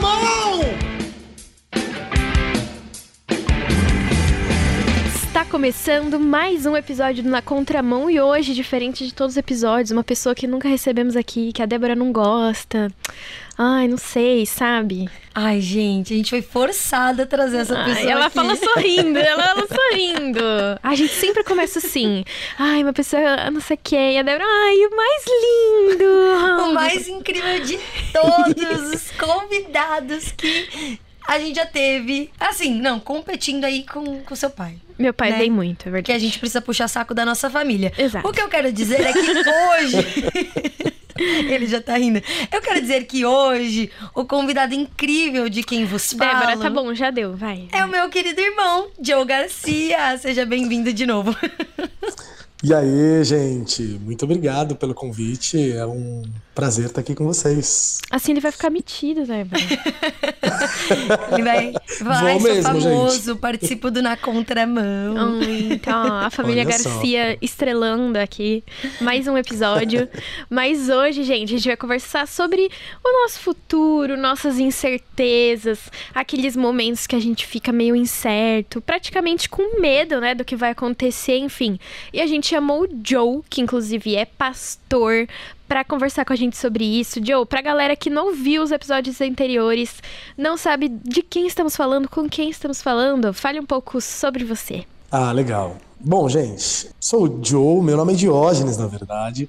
contramão! Começando mais um episódio do Na Contramão e hoje, diferente de todos os episódios, uma pessoa que nunca recebemos aqui, que a Débora não gosta. Ai, não sei, sabe? Ai, gente, a gente foi forçada a trazer essa pessoa. Ai, ela aqui. fala sorrindo, ela fala sorrindo. A gente sempre começa assim. Ai, uma pessoa não sei. E a Débora, ai, o mais lindo. O mais incrível de todos os convidados que a gente já teve. Assim, não, competindo aí com o seu pai. Meu pai né? dei muito, é Que verdade. a gente precisa puxar saco da nossa família. Exato. O que eu quero dizer é que hoje. Ele já tá rindo. Eu quero dizer que hoje o convidado incrível de quem vos fala. Débora, tá bom, já deu, vai. É o meu querido irmão, Joe Garcia. Seja bem-vindo de novo. E aí, gente, muito obrigado pelo convite. É um prazer estar aqui com vocês. Assim ele vai ficar metido, Débora. Ele vai, vai Vou sou mesmo, famoso, participo do Na Contramão. Ai, Então, ó, a família Olha só. Garcia estrelando aqui mais um episódio. Mas hoje, gente, a gente vai conversar sobre o nosso futuro, nossas incertezas, aqueles momentos que a gente fica meio incerto, praticamente com medo, né, do que vai acontecer, enfim. E a gente chamou o Joe, que inclusive é pastor, pra conversar com a gente sobre isso. Joe, pra galera que não viu os episódios anteriores, não sabe de quem estamos falando, com quem estamos falando, fale um pouco sobre você. Ah, legal. Bom, gente, sou o Joe, meu nome é Diógenes, na verdade,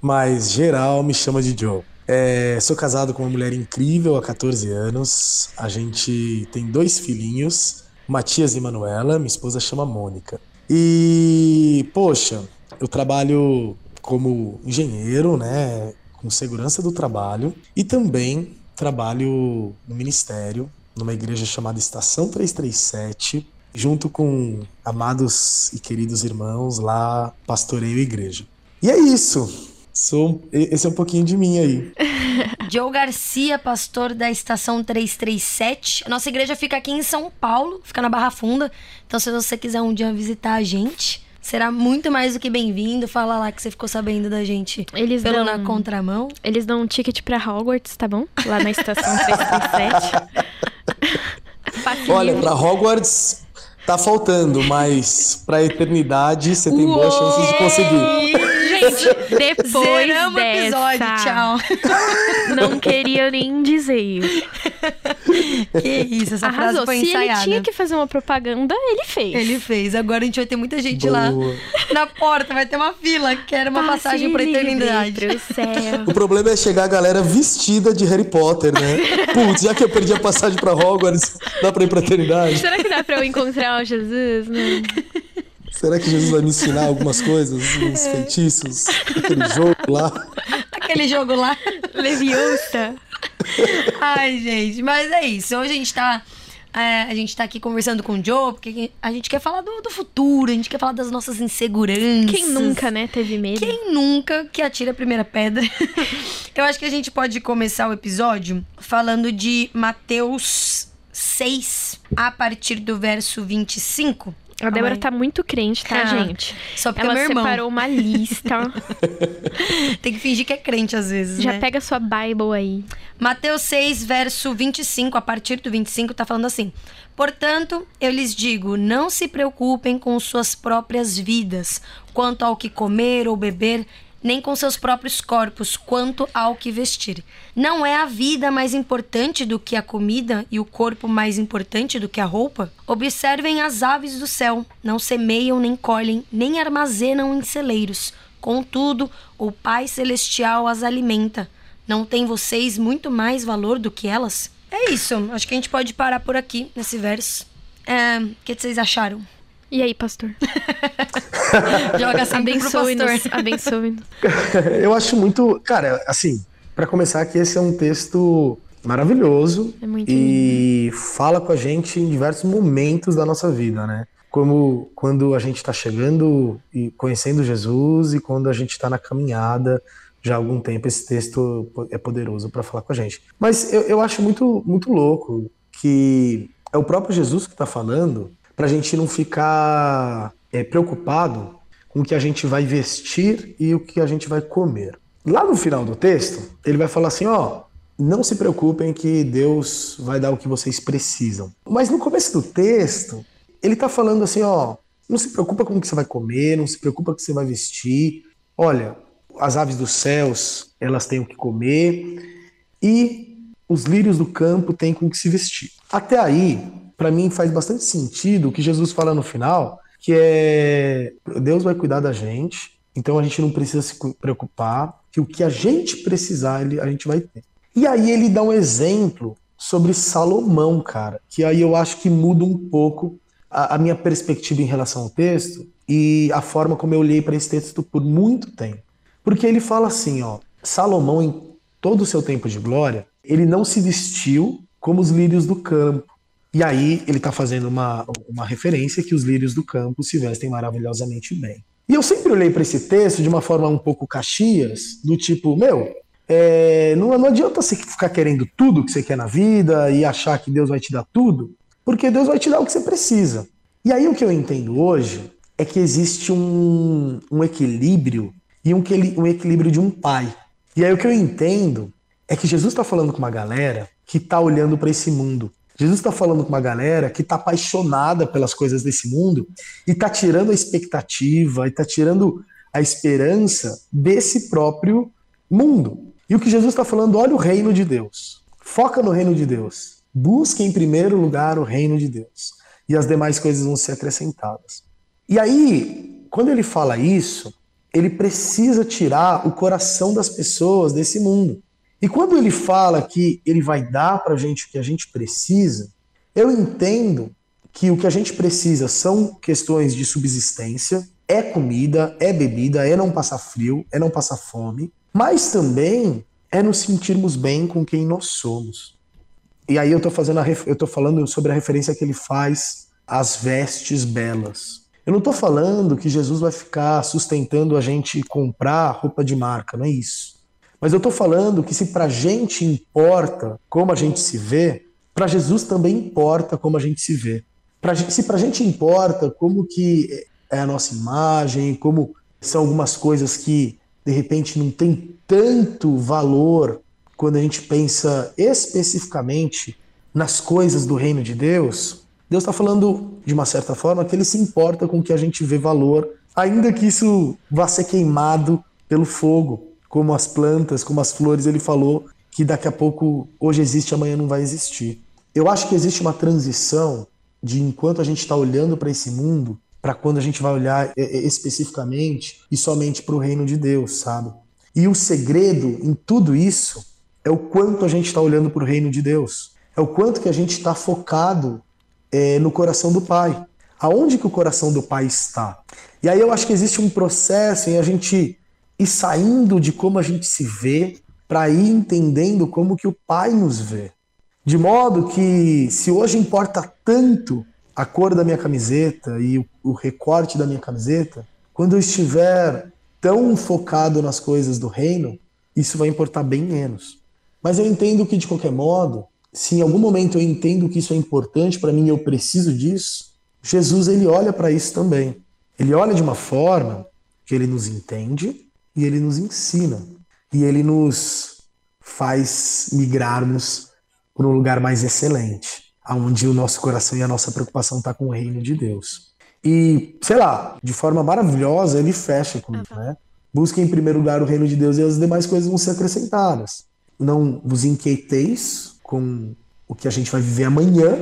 mas geral me chama de Joe. É, sou casado com uma mulher incrível há 14 anos. A gente tem dois filhinhos, Matias e Manuela. Minha esposa chama Mônica. E, poxa, eu trabalho como engenheiro, né, com segurança do trabalho e também trabalho no ministério, numa igreja chamada Estação 337, junto com amados e queridos irmãos lá, pastoreio igreja. E é isso. Sou, esse é um pouquinho de mim aí. Joe Garcia, pastor da estação 337. A nossa igreja fica aqui em São Paulo, fica na Barra Funda. Então, se você quiser um dia visitar a gente, será muito mais do que bem-vindo. Fala lá que você ficou sabendo da gente Eles pelo dão- Na Contramão. Eles dão um ticket pra Hogwarts, tá bom? Lá na estação 337. Facilita. Olha, pra Hogwarts tá faltando, mas pra eternidade você tem boas chances de conseguir. Gente, depois Zeramos o dessa, episódio, tchau. não queria nem dizer. que isso, essa frase Arrasou. foi Se ele ensaiada. tinha que fazer uma propaganda, ele fez. Ele fez. Agora a gente vai ter muita gente lá Boa. na porta. Vai ter uma fila que era uma Passe passagem pra eternidade. O problema é chegar a galera vestida de Harry Potter, né? Putz, já que eu perdi a passagem pra Hogwarts, dá pra ir pra eternidade? Será que dá pra eu encontrar o Jesus? Não. Será que Jesus vai me ensinar algumas coisas, uns feitiços, aquele jogo lá? Aquele jogo lá. Leviosa. Ai, gente, mas é isso. Hoje a gente tá. é, a gente tá aqui conversando com o Joe, porque a gente quer falar do, do futuro, a gente quer falar das nossas inseguranças. Quem nunca, né, teve medo? Quem nunca que atira a primeira pedra? Eu acho que a gente pode começar o episódio falando de Mateus 6, a partir do verso 25. A Débora Ai. tá muito crente, tá, Ah, gente? Só porque é Ela meu irmão. separou uma lista. Tem que fingir que é crente às vezes, Já né? pega sua Bible aí. Mateus 6, verso 25, a partir do 25, tá falando assim: Portanto, eu lhes digo, não se preocupem com suas próprias vidas, quanto ao que comer ou beber, nem com seus próprios corpos, quanto ao que vestir. Não é a vida mais importante do que a comida e o corpo mais importante do que a roupa? Observem as aves do céu, não semeiam, nem colhem, nem armazenam em celeiros. Contudo, o Pai Celestial as alimenta. Não tem vocês muito mais valor do que elas? É isso. Acho que a gente pode parar por aqui nesse verso. É, O que vocês acharam? E aí, pastor? Joga pastor. Abençoe-nos. Abençoe-nos. Eu acho muito. Cara, assim, pra começar aqui, esse é um texto maravilhoso É muito e fala com a gente em diversos momentos da nossa vida, né? Como quando a gente está chegando e conhecendo Jesus e quando a gente está na caminhada já há algum tempo, esse texto é poderoso para falar com a gente. Mas eu, eu acho muito, muito louco que é o próprio Jesus que está falando para a gente não ficar é, preocupado com o que a gente vai vestir e o que a gente vai comer. Lá no final do texto, ele vai falar assim: ó, não se preocupem que Deus vai dar o que vocês precisam. Mas no começo do texto, ele está falando assim, ó, não se preocupa com o que você vai comer, não se preocupa com o que você vai vestir. Olha, as aves dos céus, elas têm o que comer e os lírios do campo têm com o que se vestir. Até aí, para mim faz bastante sentido o que Jesus fala no final, que é Deus vai cuidar da gente, então a gente não precisa se preocupar, que o que a gente precisar, a gente vai ter. E aí ele dá um exemplo sobre Salomão, cara, que aí eu acho que muda um pouco a, a minha perspectiva em relação ao texto e a forma como eu olhei para esse texto por muito tempo. Porque ele fala assim, ó, Salomão em todo o seu tempo de glória, ele não se vestiu como os lírios do campo. E aí ele está fazendo uma, uma referência que os lírios do campo se vestem maravilhosamente bem. E eu sempre olhei para esse texto de uma forma um pouco caxias, do tipo, meu, é, não, não adianta você ficar querendo tudo que você quer na vida e achar que Deus vai te dar tudo, porque Deus vai te dar o que você precisa. E aí o que eu entendo hoje é que existe um, um equilíbrio e um, um equilíbrio de um pai. E aí o que eu entendo é que Jesus está falando com uma galera que está olhando para esse mundo. Jesus está falando com uma galera que está apaixonada pelas coisas desse mundo e está tirando a expectativa e está tirando a esperança desse próprio mundo. E o que Jesus está falando, olha o reino de Deus. Foca no reino de Deus. Busque em primeiro lugar o reino de Deus, e as demais coisas vão ser acrescentadas. E aí, quando ele fala isso, ele precisa tirar o coração das pessoas desse mundo. E quando ele fala que ele vai dar para a gente o que a gente precisa, eu entendo que o que a gente precisa são questões de subsistência, é comida, é bebida, é não passar frio, é não passar fome, mas também é nos sentirmos bem com quem nós somos. E aí eu tô fazendo a, eu tô falando sobre a referência que ele faz às vestes belas. Eu não tô falando que Jesus vai ficar sustentando a gente comprar roupa de marca, não é isso. Mas eu tô falando que se pra gente importa como a gente se vê, para Jesus também importa como a gente se vê. Pra, se pra gente importa como que é a nossa imagem, como são algumas coisas que de repente não tem tanto valor quando a gente pensa especificamente nas coisas do reino de Deus, Deus está falando, de uma certa forma, que ele se importa com que a gente vê valor, ainda que isso vá ser queimado pelo fogo, como as plantas, como as flores, ele falou que daqui a pouco, hoje existe, amanhã não vai existir. Eu acho que existe uma transição de enquanto a gente está olhando para esse mundo, para quando a gente vai olhar especificamente e somente para o reino de Deus, sabe? E o segredo em tudo isso é o quanto a gente está olhando para o reino de Deus, é o quanto que a gente está focado é, no coração do Pai. Aonde que o coração do Pai está? E aí eu acho que existe um processo em a gente ir saindo de como a gente se vê para ir entendendo como que o Pai nos vê. De modo que se hoje importa tanto a cor da minha camiseta e o, o recorte da minha camiseta, quando eu estiver tão focado nas coisas do reino, isso vai importar bem menos. Mas eu entendo que, de qualquer modo, se em algum momento eu entendo que isso é importante para mim e eu preciso disso, Jesus ele olha para isso também. Ele olha de uma forma que ele nos entende e ele nos ensina. E ele nos faz migrarmos para um lugar mais excelente, aonde o nosso coração e a nossa preocupação está com o reino de Deus. E, sei lá, de forma maravilhosa, ele fecha com né? Busque em primeiro lugar o reino de Deus e as demais coisas vão ser acrescentadas não vos inquieteis com o que a gente vai viver amanhã,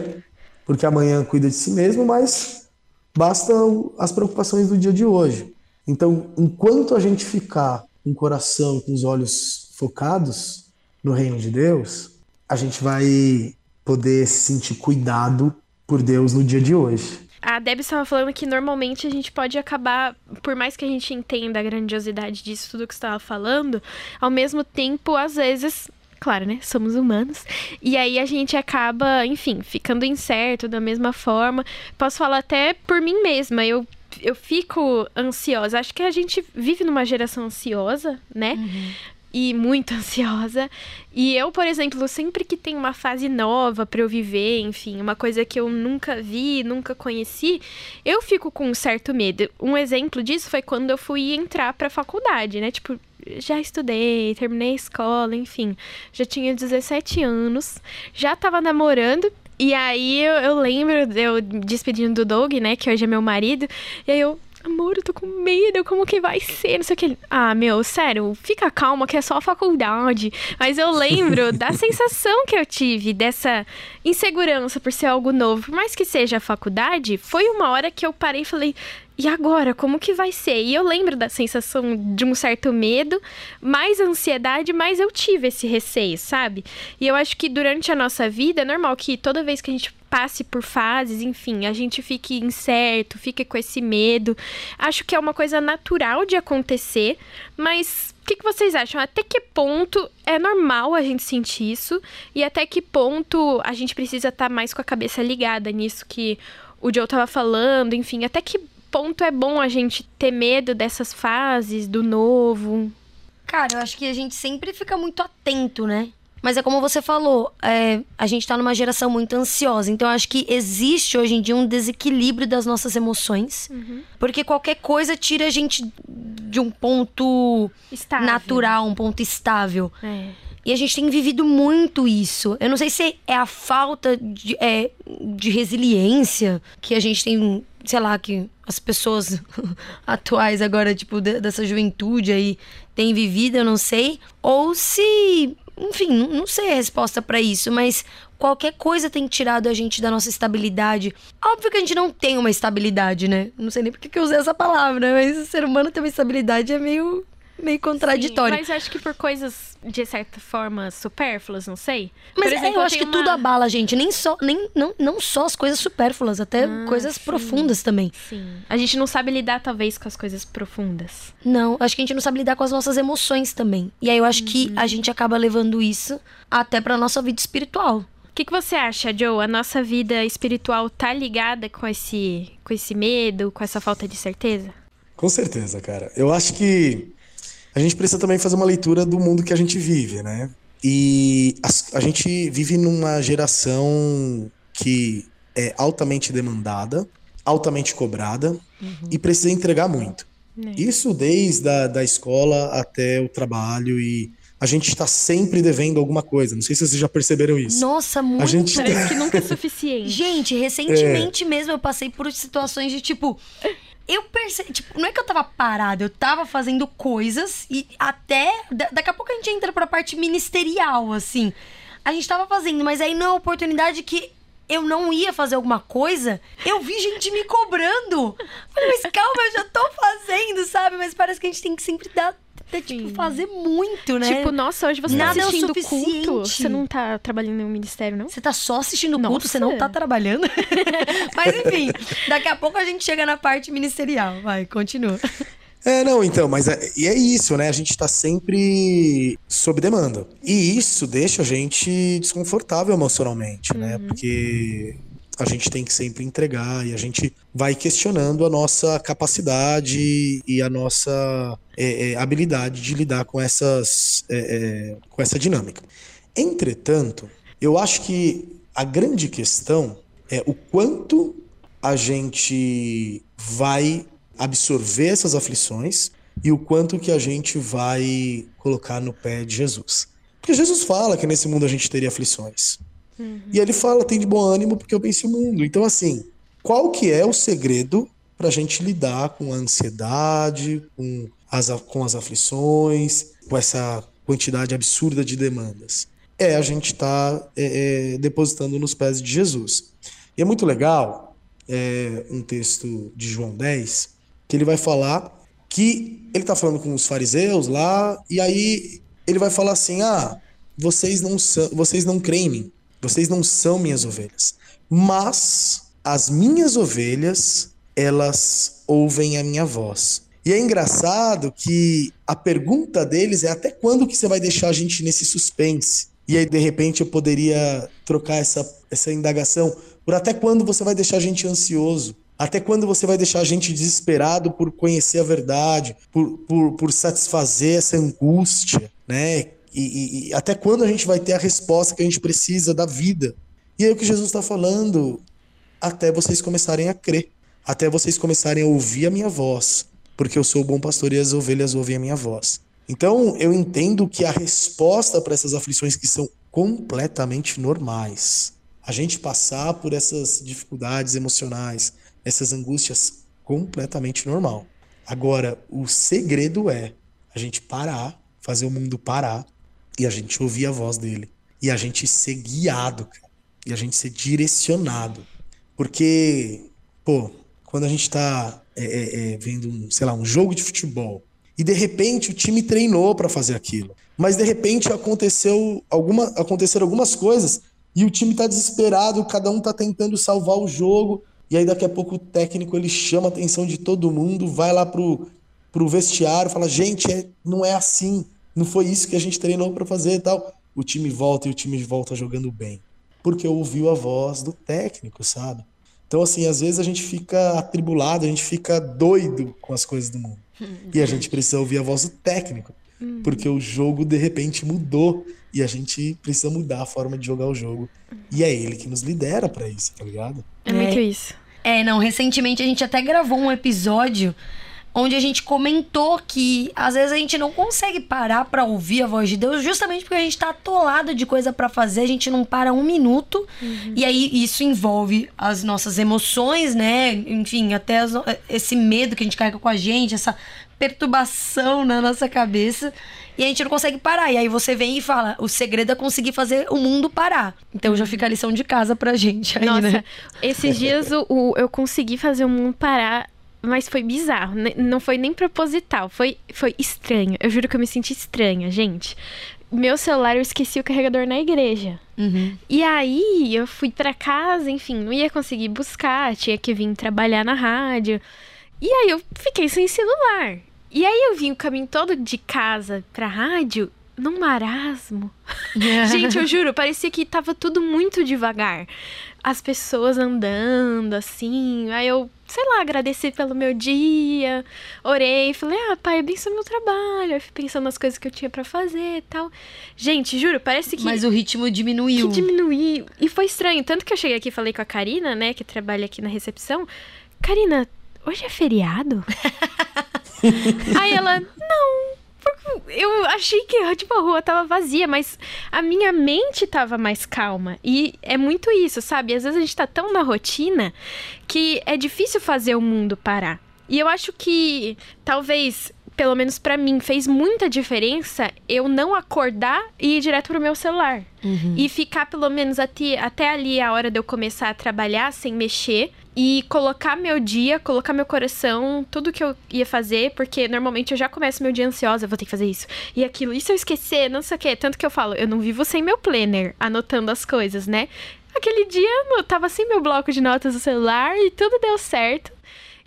porque amanhã cuida de si mesmo, mas basta as preocupações do dia de hoje. Então, enquanto a gente ficar com o coração, com os olhos focados no reino de Deus, a gente vai poder se sentir cuidado por Deus no dia de hoje a Deb estava falando que normalmente a gente pode acabar, por mais que a gente entenda a grandiosidade disso, tudo que estava falando, ao mesmo tempo, às vezes, claro, né? Somos humanos. E aí a gente acaba, enfim, ficando incerto da mesma forma. Posso falar até por mim mesma. Eu eu fico ansiosa. Acho que a gente vive numa geração ansiosa, né? Uhum e muito ansiosa. E eu, por exemplo, sempre que tem uma fase nova para eu viver, enfim, uma coisa que eu nunca vi, nunca conheci, eu fico com um certo medo. Um exemplo disso foi quando eu fui entrar para faculdade, né? Tipo, já estudei, terminei a escola, enfim. Já tinha 17 anos, já tava namorando. E aí eu, eu lembro eu despedindo do Doug, né, que hoje é meu marido. E aí eu, amor, eu tô com medo, como que vai ser? Não sei o que. Ah, meu, sério, fica calma que é só a faculdade. Mas eu lembro da sensação que eu tive dessa insegurança por ser algo novo. Por mais que seja a faculdade, foi uma hora que eu parei e falei. E agora, como que vai ser? E eu lembro da sensação de um certo medo, mais ansiedade, mas eu tive esse receio, sabe? E eu acho que durante a nossa vida é normal que toda vez que a gente passe por fases, enfim, a gente fique incerto, fique com esse medo. Acho que é uma coisa natural de acontecer, mas o que, que, vocês acham? Até que ponto é normal a gente sentir isso? E até que ponto a gente precisa estar tá mais com a cabeça ligada nisso que o Joe tava falando? Enfim, até que ponto é bom a gente ter medo dessas fases, do novo? Cara, eu acho que a gente sempre fica muito atento, né? Mas é como você falou, é, a gente tá numa geração muito ansiosa. Então eu acho que existe hoje em dia um desequilíbrio das nossas emoções. Uhum. Porque qualquer coisa tira a gente de um ponto estável. natural, um ponto estável. É. E a gente tem vivido muito isso. Eu não sei se é a falta de, é, de resiliência que a gente tem sei lá, que as pessoas atuais agora, tipo, dessa juventude aí têm vivido, eu não sei. Ou se, enfim, não sei a resposta para isso, mas qualquer coisa tem tirado a gente da nossa estabilidade. Óbvio que a gente não tem uma estabilidade, né? Não sei nem por que eu usei essa palavra, mas o ser humano ter uma estabilidade é meio meio contraditório. Sim, mas acho que por coisas, de certa forma, supérfluas, não sei. Mas por exemplo, é, eu acho que uma... tudo abala, gente. Nem só, nem, não, não só as coisas supérfluas, até ah, coisas sim. profundas também. Sim. A gente não sabe lidar, talvez, com as coisas profundas. Não, acho que a gente não sabe lidar com as nossas emoções também. E aí eu acho uhum. que a gente acaba levando isso até pra nossa vida espiritual. O que, que você acha, Joe? A nossa vida espiritual tá ligada com esse, com esse medo, com essa falta de certeza? Com certeza, cara. Eu acho que a gente precisa também fazer uma leitura do mundo que a gente vive, né? E a, a gente vive numa geração que é altamente demandada, altamente cobrada uhum. e precisa entregar muito. É. Isso desde a da escola até o trabalho e a gente está sempre devendo alguma coisa. Não sei se vocês já perceberam isso. Nossa, muito. A gente Parece que nunca é suficiente. Gente, recentemente é. mesmo eu passei por situações de tipo, eu percebi, tipo, não é que eu tava parada, eu tava fazendo coisas e até. Daqui a pouco a gente entra pra parte ministerial, assim. A gente tava fazendo, mas aí na oportunidade que eu não ia fazer alguma coisa, eu vi gente me cobrando. Falei, mas calma, eu já tô fazendo, sabe? Mas parece que a gente tem que sempre dar até, tipo, fazer muito, né? Tipo, nossa, hoje você tá Nada tá assistindo é culto. Você não tá trabalhando em um ministério, não? Você tá só assistindo nossa. culto, você não tá trabalhando. mas enfim, daqui a pouco a gente chega na parte ministerial. Vai, continua. É, não, então, mas é, e é isso, né? A gente tá sempre sob demanda. E isso deixa a gente desconfortável emocionalmente, né? uhum. né? Porque a gente tem que sempre entregar e a gente vai questionando a nossa capacidade e a nossa é, é, habilidade de lidar com essas é, é, com essa dinâmica. Entretanto, eu acho que a grande questão é o quanto a gente vai absorver essas aflições e o quanto que a gente vai colocar no pé de Jesus. Porque Jesus fala que nesse mundo a gente teria aflições. Uhum. E ele fala, tem de bom ânimo porque eu venci o mundo. Então, assim, qual que é o segredo para a gente lidar com a ansiedade, com as, com as aflições, com essa quantidade absurda de demandas? É a gente estar tá, é, é, depositando nos pés de Jesus. E é muito legal é, um texto de João 10, que ele vai falar que ele está falando com os fariseus lá, e aí ele vai falar assim: ah, vocês não, são, vocês não creem em mim. Vocês não são minhas ovelhas, mas as minhas ovelhas, elas ouvem a minha voz. E é engraçado que a pergunta deles é até quando que você vai deixar a gente nesse suspense? E aí, de repente, eu poderia trocar essa, essa indagação por até quando você vai deixar a gente ansioso? Até quando você vai deixar a gente desesperado por conhecer a verdade, por, por, por satisfazer essa angústia, né? E, e, até quando a gente vai ter a resposta que a gente precisa da vida? E aí o que Jesus está falando? Até vocês começarem a crer, até vocês começarem a ouvir a minha voz, porque eu sou o bom pastor e as ovelhas ouvem a minha voz. Então, eu entendo que a resposta para essas aflições que são completamente normais, a gente passar por essas dificuldades emocionais, essas angústias, completamente normal. Agora, o segredo é a gente parar, fazer o mundo parar e a gente ouvir a voz dele. E a gente ser guiado, cara. E a gente ser direcionado. Porque, pô, quando a gente tá é, é, é, vendo, um, sei lá, um jogo de futebol e de repente o time treinou para fazer aquilo, mas de repente aconteceu alguma, aconteceram algumas coisas e o time tá desesperado, cada um tá tentando salvar o jogo, e aí daqui a pouco o técnico ele chama a atenção de todo mundo, vai lá pro, pro vestiário, fala: "Gente, é, não é assim, não foi isso que a gente treinou para fazer" e tal. O time volta e o time volta jogando bem, porque ouviu a voz do técnico, sabe? Então, assim, às vezes a gente fica atribulado, a gente fica doido com as coisas do mundo. E a gente precisa ouvir a voz do técnico. Porque o jogo, de repente, mudou. E a gente precisa mudar a forma de jogar o jogo. E é ele que nos lidera para isso, tá ligado? É muito isso. É, não, recentemente a gente até gravou um episódio onde a gente comentou que às vezes a gente não consegue parar para ouvir a voz de Deus, justamente porque a gente tá atolado de coisa para fazer, a gente não para um minuto. Uhum. E aí isso envolve as nossas emoções, né? Enfim, até as, esse medo que a gente carrega com a gente, essa perturbação na nossa cabeça. E a gente não consegue parar. E aí você vem e fala: o segredo é conseguir fazer o mundo parar. Então já fica a lição de casa pra gente aí, Nossa, né? esses dias o, o, eu consegui fazer o mundo parar mas foi bizarro, não foi nem proposital, foi, foi estranho. Eu juro que eu me senti estranha, gente. Meu celular eu esqueci o carregador na igreja. Uhum. E aí eu fui para casa, enfim, não ia conseguir buscar, tinha que vir trabalhar na rádio. E aí eu fiquei sem celular. E aí eu vim o caminho todo de casa pra rádio num marasmo. Gente, eu juro, parecia que tava tudo muito devagar. As pessoas andando assim. Aí eu sei lá, agradeci pelo meu dia, orei, falei, ah, pai, abençoa meu trabalho. Fui pensando nas coisas que eu tinha para fazer e tal. Gente, juro, parece que. Mas o ritmo diminuiu. Que diminuiu. E foi estranho. Tanto que eu cheguei aqui e falei com a Karina, né, que trabalha aqui na recepção. Karina, hoje é feriado? Aí ela, não, eu achei que tipo, a rua tava vazia, mas a minha mente tava mais calma. E é muito isso, sabe? Às vezes a gente tá tão na rotina que é difícil fazer o mundo parar. E eu acho que talvez pelo menos para mim, fez muita diferença eu não acordar e ir direto pro meu celular. Uhum. E ficar pelo menos até, até ali a hora de eu começar a trabalhar sem mexer. E colocar meu dia, colocar meu coração, tudo que eu ia fazer, porque normalmente eu já começo meu dia ansiosa, vou ter que fazer isso e aquilo. E se eu esquecer, não sei o quê. Tanto que eu falo, eu não vivo sem meu planner, anotando as coisas, né? Aquele dia eu tava sem meu bloco de notas no celular e tudo deu certo.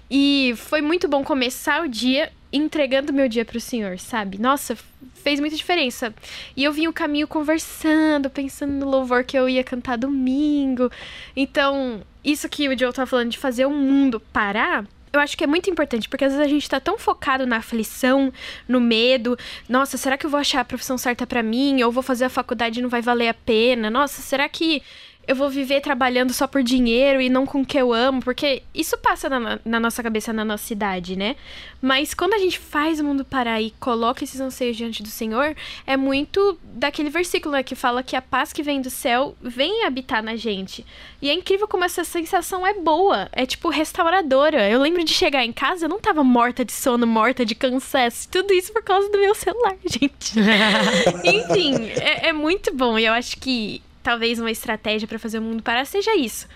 E foi muito bom começar o dia entregando meu dia pro Senhor, sabe? Nossa, fez muita diferença. E eu vim o caminho conversando, pensando no louvor que eu ia cantar domingo. Então, isso que o Joe tá falando de fazer o mundo parar, eu acho que é muito importante, porque às vezes a gente tá tão focado na aflição, no medo. Nossa, será que eu vou achar a profissão certa para mim? Ou vou fazer a faculdade e não vai valer a pena? Nossa, será que eu vou viver trabalhando só por dinheiro e não com o que eu amo, porque isso passa na, na, nossa cabeça, na nossa idade, né? Mas quando a gente faz o mundo parar e coloca esses anseios diante do Senhor, é muito daquele versículo né, que fala que a paz que vem do céu vem habitar na gente. E é incrível como essa sensação é boa, é tipo restauradora. Eu lembro de chegar em casa, eu não tava morta de sono, morta de cansaço, tudo isso por causa do meu celular, gente. Enfim, é, é muito bom e eu acho que talvez uma estratégia para fazer o mundo parar seja isso.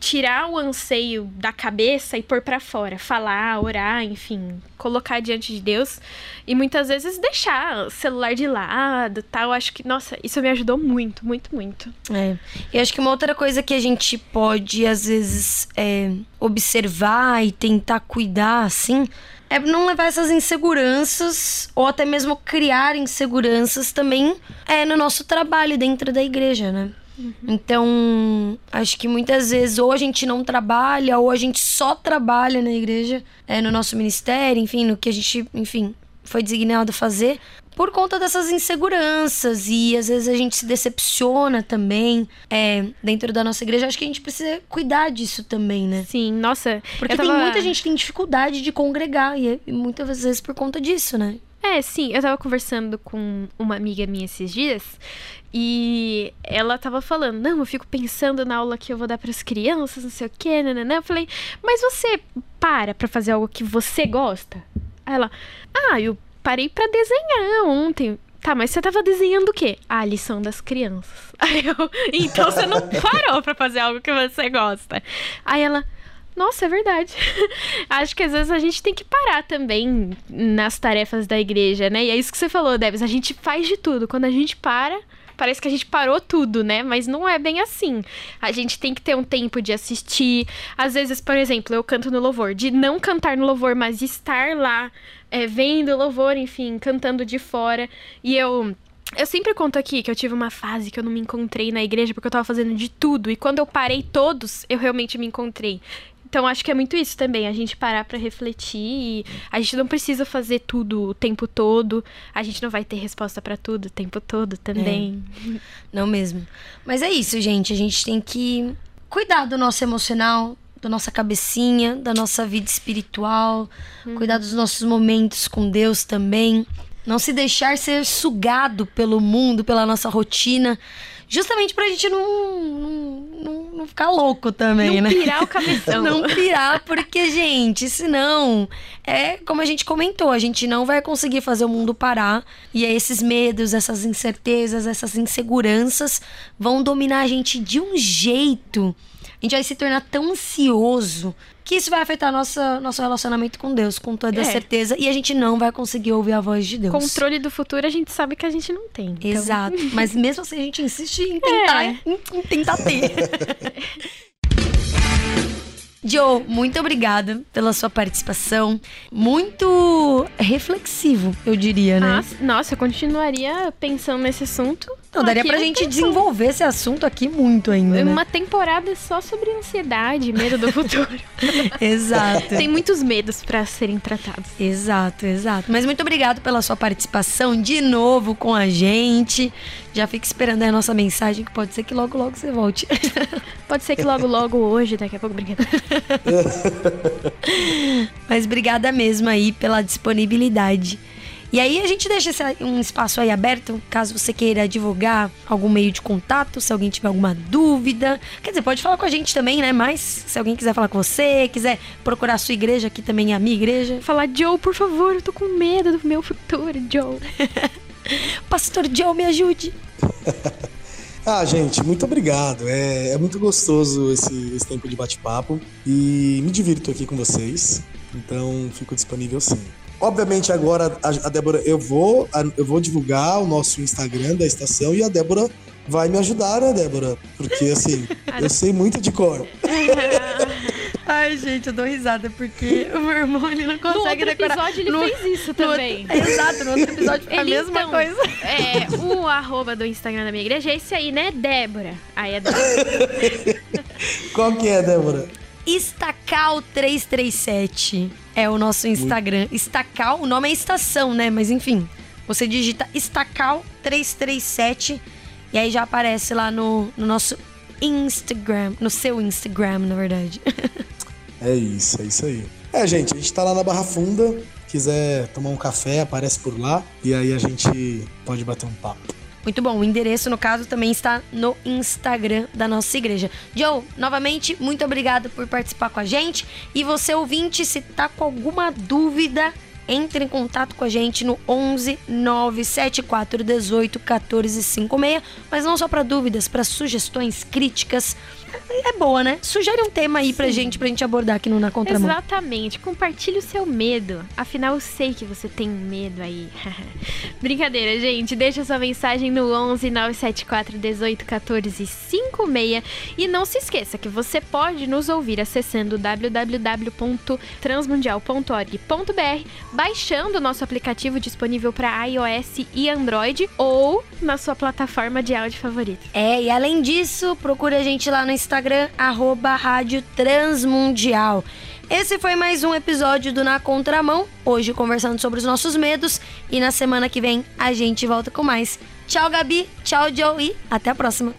Tirar o anseio da cabeça e pôr para fora, falar, orar, enfim, colocar diante de Deus e muitas vezes deixar o celular de lado, tal. Acho que, nossa, isso me ajudou muito, muito, muito. É. E acho que uma outra coisa que a gente pode às vezes é, observar e tentar cuidar assim, é não levar essas inseguranças ou até mesmo criar inseguranças também é no nosso trabalho dentro da igreja, né? Uhum. Então, acho que muitas vezes ou a gente não trabalha ou a gente só trabalha na igreja, é, no nosso ministério, enfim, no que a gente, enfim, foi designado a fazer, por conta dessas inseguranças e às vezes a gente se decepciona também é, dentro da nossa igreja. Acho que a gente precisa cuidar disso também, né? Sim, nossa. Porque tava... tem muita gente que tem dificuldade de congregar e, e muitas vezes por conta disso, né? É, sim, eu tava conversando com uma amiga minha esses dias e ela tava falando, não, eu fico pensando na aula que eu vou dar para as crianças, não sei o quê, nananã. Eu falei, mas você para pra fazer algo que você gosta? Aí ela, ah, eu parei para desenhar ontem. Tá, mas você tava desenhando o quê? Ah, a lição das crianças. Aí eu, então você não parou pra fazer algo que você gosta. Aí ela, nossa, é verdade. Acho que às vezes a gente tem que parar também nas tarefas da igreja, né? E é isso que você falou, Debs. A gente faz de tudo. Quando a gente para, parece que a gente parou tudo, né? Mas não é bem assim. A gente tem que ter um tempo de assistir. Às vezes, por exemplo, eu canto no louvor, de não cantar no louvor, mas estar lá, é, vendo louvor, enfim, cantando de fora. E eu. Eu sempre conto aqui que eu tive uma fase que eu não me encontrei na igreja porque eu tava fazendo de tudo. E quando eu parei todos, eu realmente me encontrei. Então acho que é muito isso também, a gente parar para refletir e a gente não precisa fazer tudo o tempo todo, a gente não vai ter resposta para tudo o tempo todo também. É. Não mesmo. Mas é isso, gente, a gente tem que cuidar do nosso emocional, da nossa cabecinha, da nossa vida espiritual, uhum. cuidar dos nossos momentos com Deus também, não se deixar ser sugado pelo mundo, pela nossa rotina Justamente pra gente não, não, não, não ficar louco também, não né? Não pirar o cabeção. não pirar, porque, gente, senão, é como a gente comentou, a gente não vai conseguir fazer o mundo parar. E aí esses medos, essas incertezas, essas inseguranças vão dominar a gente de um jeito. A gente vai se tornar tão ansioso que isso vai afetar nossa, nosso relacionamento com Deus, com toda é. certeza, e a gente não vai conseguir ouvir a voz de Deus. Controle do futuro a gente sabe que a gente não tem. Então... Exato. Mas mesmo assim a gente insiste em tentar, é. em, em tentar ter. Joe, muito obrigada pela sua participação. Muito reflexivo, eu diria, né? Nossa, nossa eu continuaria pensando nesse assunto. Não, daria pra gente desenvolver esse assunto aqui muito ainda. Né? Uma temporada só sobre ansiedade, medo do futuro. exato. Tem muitos medos para serem tratados. Exato, exato. Mas muito obrigado pela sua participação de novo com a gente. Já fica esperando aí a nossa mensagem, que pode ser que logo, logo você volte. pode ser que logo, logo hoje, daqui a pouco, obrigada. Mas obrigada mesmo aí pela disponibilidade. E aí a gente deixa esse, um espaço aí aberto, caso você queira divulgar algum meio de contato, se alguém tiver alguma dúvida. Quer dizer, pode falar com a gente também, né? Mas se alguém quiser falar com você, quiser procurar a sua igreja, aqui também é a minha igreja. Falar, Joe, por favor, eu tô com medo do meu futuro, Joe. Pastor Joe, me ajude. Ah, gente, muito obrigado. É, é muito gostoso esse, esse tempo de bate-papo e me divirto aqui com vocês. Então, fico disponível sim. Obviamente, agora, a, a Débora, eu vou, a, eu vou divulgar o nosso Instagram da estação e a Débora vai me ajudar, né, Débora? Porque, assim, eu sei muito de cor. Ai, gente, eu dou risada porque o meu irmão ele não consegue no outro decorar. episódio ele no, fez isso também. Outro, exato, no outro episódio foi a mesma então, coisa. É, o arroba do Instagram da minha igreja é esse aí, né, Débora? Aí é Débora. Qual que é, Débora? Estacal337 é o nosso Instagram. Estacal, o nome é estação, né? Mas enfim, você digita Estacal337 e aí já aparece lá no, no nosso Instagram, no seu Instagram, na verdade. É isso, é isso aí. É, gente, a gente tá lá na Barra Funda. Quiser tomar um café, aparece por lá. E aí a gente pode bater um papo. Muito bom. O endereço, no caso, também está no Instagram da nossa igreja. Joe, novamente, muito obrigado por participar com a gente. E você, ouvinte, se tá com alguma dúvida, entre em contato com a gente no 11 974 18 14 56. Mas não só para dúvidas, para sugestões, críticas é boa, né? Sugere um tema aí Sim. pra gente, pra gente abordar aqui no Na Contramão. Exatamente. Compartilhe o seu medo. Afinal, eu sei que você tem medo aí. Brincadeira, gente. Deixa sua mensagem no 11 974 18 14 56. E não se esqueça que você pode nos ouvir acessando www.transmundial.org.br, baixando o nosso aplicativo disponível para iOS e Android ou na sua plataforma de áudio favorita. É, e além disso, procure a gente lá no Instagram, arroba Rádio Transmundial. Esse foi mais um episódio do Na Contramão, hoje conversando sobre os nossos medos e na semana que vem a gente volta com mais. Tchau, Gabi, tchau, Joe e até a próxima.